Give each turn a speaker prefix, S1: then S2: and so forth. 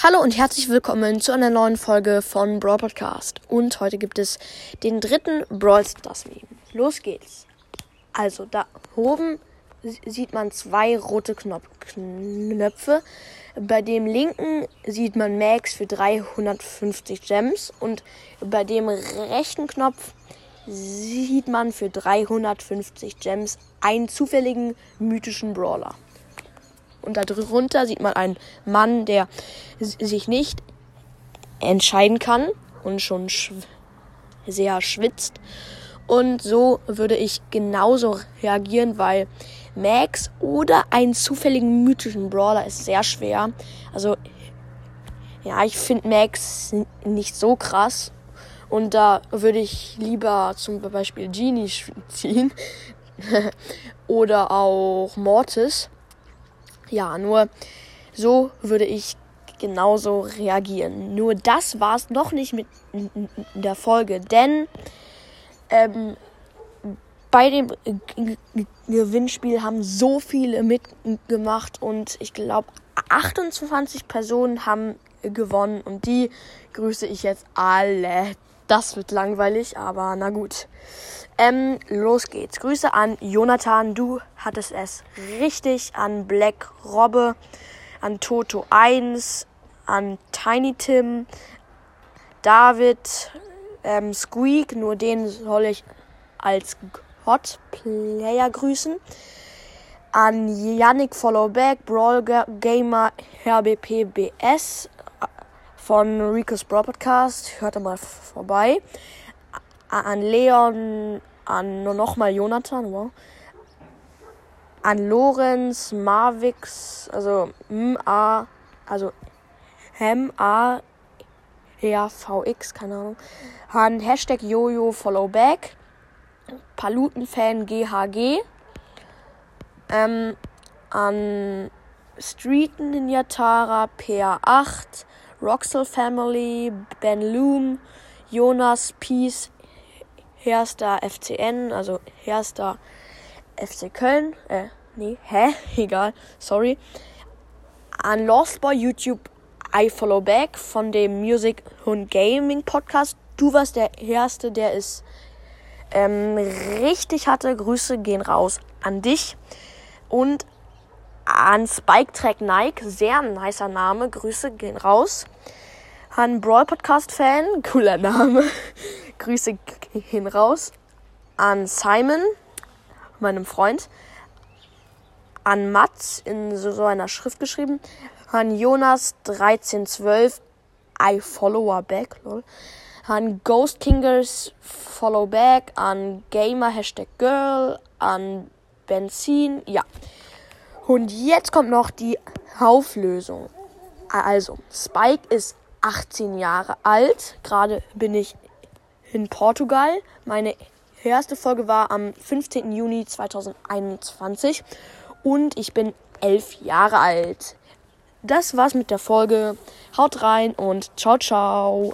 S1: Hallo und herzlich willkommen zu einer neuen Folge von Brawl Podcast. Und heute gibt es den dritten Brawl Stars Meme. Los geht's. Also da oben sieht man zwei rote Knöpfe. Bei dem linken sieht man Max für 350 Gems und bei dem rechten Knopf sieht man für 350 Gems einen zufälligen mythischen Brawler. Und darunter sieht man einen Mann, der sich nicht entscheiden kann und schon schw sehr schwitzt. Und so würde ich genauso reagieren, weil Max oder einen zufälligen mythischen Brawler ist sehr schwer. Also, ja, ich finde Max nicht so krass. Und da würde ich lieber zum Beispiel Genie ziehen. oder auch Mortis. Ja, nur so würde ich genauso reagieren. Nur das war es noch nicht mit der Folge, denn ähm, bei dem Gewinnspiel haben so viele mitgemacht und ich glaube 28 Personen haben gewonnen und die grüße ich jetzt alle. Das wird langweilig, aber na gut. Ähm, los geht's. Grüße an Jonathan, du hattest es richtig. An Black Robbe, an Toto 1, an Tiny Tim, David, ähm, Squeak, nur den soll ich als Hot Player grüßen. An Yannick Followback, Brawl Gamer, HBPBS von Rico's Brawl Podcast. Hört da mal vorbei. An Leon, an nur nochmal Jonathan, wow. An Lorenz, Marvix, also M-A, also M-A, R-V-X, keine Ahnung. An Hashtag Jojo Followback. Palutenfan GHG. Ähm, an Street Ninja Tara, PA8, Roxel Family, Ben Loom, Jonas Peace, Herster FCN, also Herster FC Köln. Äh, nee, hä? Egal, sorry. An Lost Boy YouTube I Follow Back von dem Music und Gaming Podcast. Du warst der Erste, der es ähm, richtig hatte. Grüße gehen raus an dich. Und an Spike Track Nike, sehr nicer Name. Grüße gehen raus. An Brawl Podcast Fan, cooler Name. Grüße gehen raus. An Simon, meinem Freund. An Mats in so, so einer Schrift geschrieben. An Jonas 1312, I follow back, lol. An Ghost Kingers Follow Back, an Gamer Hashtag Girl, an Benzin, ja. Und jetzt kommt noch die Auflösung. Also, Spike ist 18 Jahre alt. Gerade bin ich in Portugal. Meine erste Folge war am 15. Juni 2021 und ich bin 11 Jahre alt. Das war's mit der Folge. Haut rein und ciao, ciao.